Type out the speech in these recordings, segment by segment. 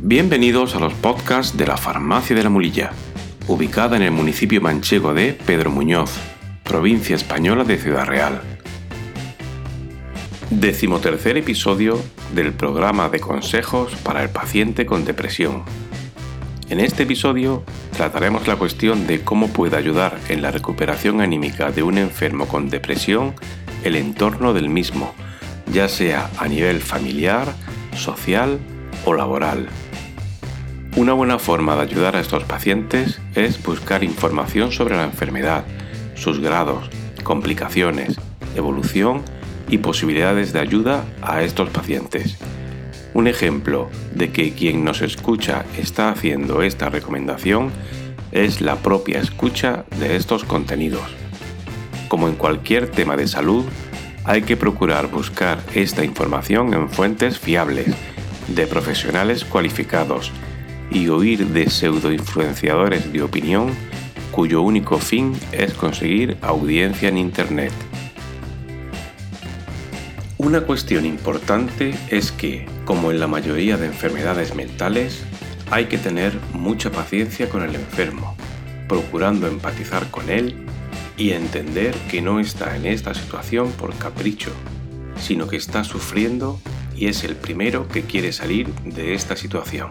Bienvenidos a los podcasts de la Farmacia de la Mulilla, ubicada en el municipio manchego de Pedro Muñoz, provincia española de Ciudad Real. Decimotercer episodio del programa de consejos para el paciente con depresión. En este episodio trataremos la cuestión de cómo puede ayudar en la recuperación anímica de un enfermo con depresión el entorno del mismo, ya sea a nivel familiar, social o laboral. Una buena forma de ayudar a estos pacientes es buscar información sobre la enfermedad, sus grados, complicaciones, evolución y posibilidades de ayuda a estos pacientes. Un ejemplo de que quien nos escucha está haciendo esta recomendación es la propia escucha de estos contenidos. Como en cualquier tema de salud, hay que procurar buscar esta información en fuentes fiables, de profesionales cualificados, y oír de pseudoinfluenciadores de opinión cuyo único fin es conseguir audiencia en Internet. Una cuestión importante es que, como en la mayoría de enfermedades mentales, hay que tener mucha paciencia con el enfermo, procurando empatizar con él y entender que no está en esta situación por capricho, sino que está sufriendo y es el primero que quiere salir de esta situación.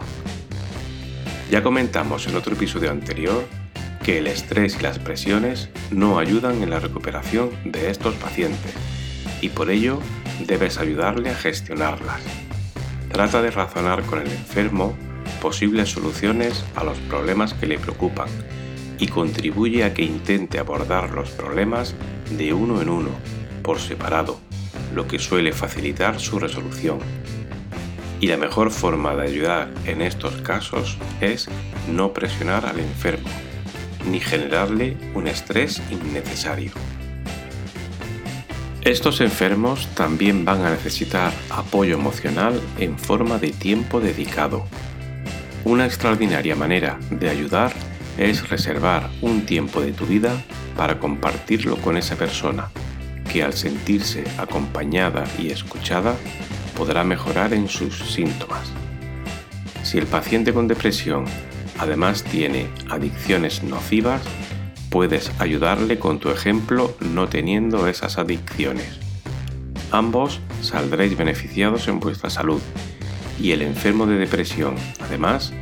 Ya comentamos en otro episodio anterior que el estrés y las presiones no ayudan en la recuperación de estos pacientes y por ello debes ayudarle a gestionarlas. Trata de razonar con el enfermo posibles soluciones a los problemas que le preocupan y contribuye a que intente abordar los problemas de uno en uno, por separado, lo que suele facilitar su resolución y la mejor forma de ayudar en estos casos es no presionar al enfermo, ni generarle un estrés innecesario. Estos enfermos también van a necesitar apoyo emocional en forma de tiempo dedicado. Una extraordinaria manera de ayudar es reservar un tiempo de tu vida para compartirlo con esa persona, que al sentirse acompañada y escuchada podrá mejorar en sus síntomas. Si el paciente con depresión además tiene adicciones nocivas, puedes ayudarle con tu ejemplo no teniendo esas adicciones. Ambos saldréis beneficiados en vuestra salud y el enfermo de depresión, además,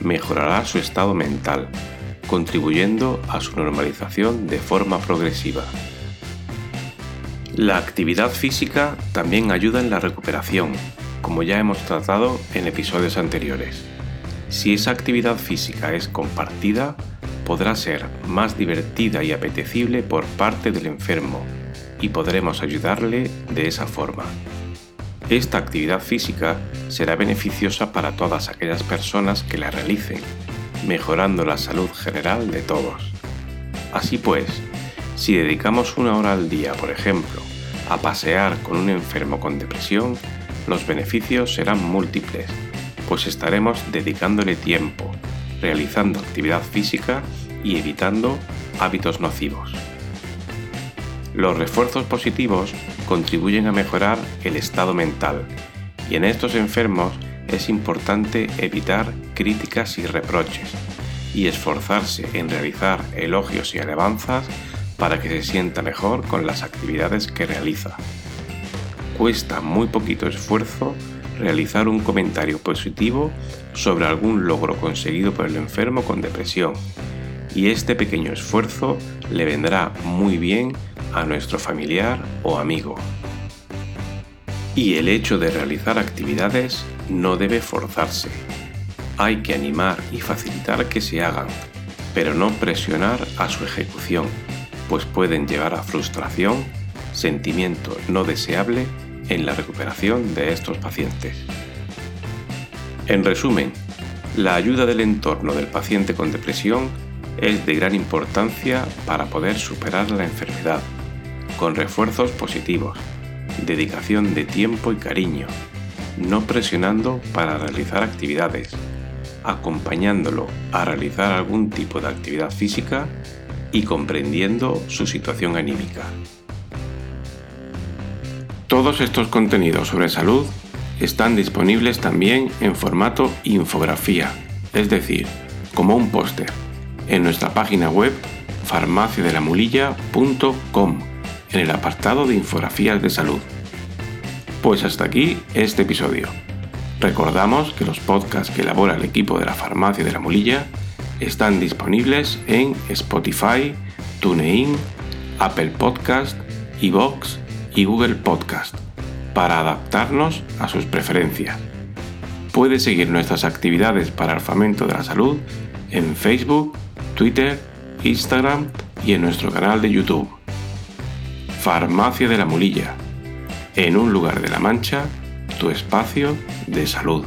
mejorará su estado mental, contribuyendo a su normalización de forma progresiva. La actividad física también ayuda en la recuperación, como ya hemos tratado en episodios anteriores. Si esa actividad física es compartida, podrá ser más divertida y apetecible por parte del enfermo y podremos ayudarle de esa forma. Esta actividad física será beneficiosa para todas aquellas personas que la realicen, mejorando la salud general de todos. Así pues, si dedicamos una hora al día, por ejemplo, a pasear con un enfermo con depresión, los beneficios serán múltiples, pues estaremos dedicándole tiempo, realizando actividad física y evitando hábitos nocivos. Los refuerzos positivos contribuyen a mejorar el estado mental y en estos enfermos es importante evitar críticas y reproches y esforzarse en realizar elogios y alabanzas para que se sienta mejor con las actividades que realiza. Cuesta muy poquito esfuerzo realizar un comentario positivo sobre algún logro conseguido por el enfermo con depresión y este pequeño esfuerzo le vendrá muy bien a nuestro familiar o amigo. Y el hecho de realizar actividades no debe forzarse. Hay que animar y facilitar que se hagan, pero no presionar a su ejecución pues pueden llevar a frustración, sentimiento no deseable en la recuperación de estos pacientes. En resumen, la ayuda del entorno del paciente con depresión es de gran importancia para poder superar la enfermedad, con refuerzos positivos, dedicación de tiempo y cariño, no presionando para realizar actividades, acompañándolo a realizar algún tipo de actividad física y comprendiendo su situación anímica. Todos estos contenidos sobre salud están disponibles también en formato infografía, es decir, como un póster, en nuestra página web farmaciadelamulilla.com en el apartado de infografías de salud. Pues hasta aquí este episodio. Recordamos que los podcasts que elabora el equipo de la Farmacia de la Mulilla están disponibles en Spotify, TuneIn, Apple Podcast, iVoox y Google Podcast para adaptarnos a sus preferencias. Puede seguir nuestras actividades para el fomento de la salud en Facebook, Twitter, Instagram y en nuestro canal de YouTube. Farmacia de la Mulilla. En un lugar de la Mancha, tu espacio de salud.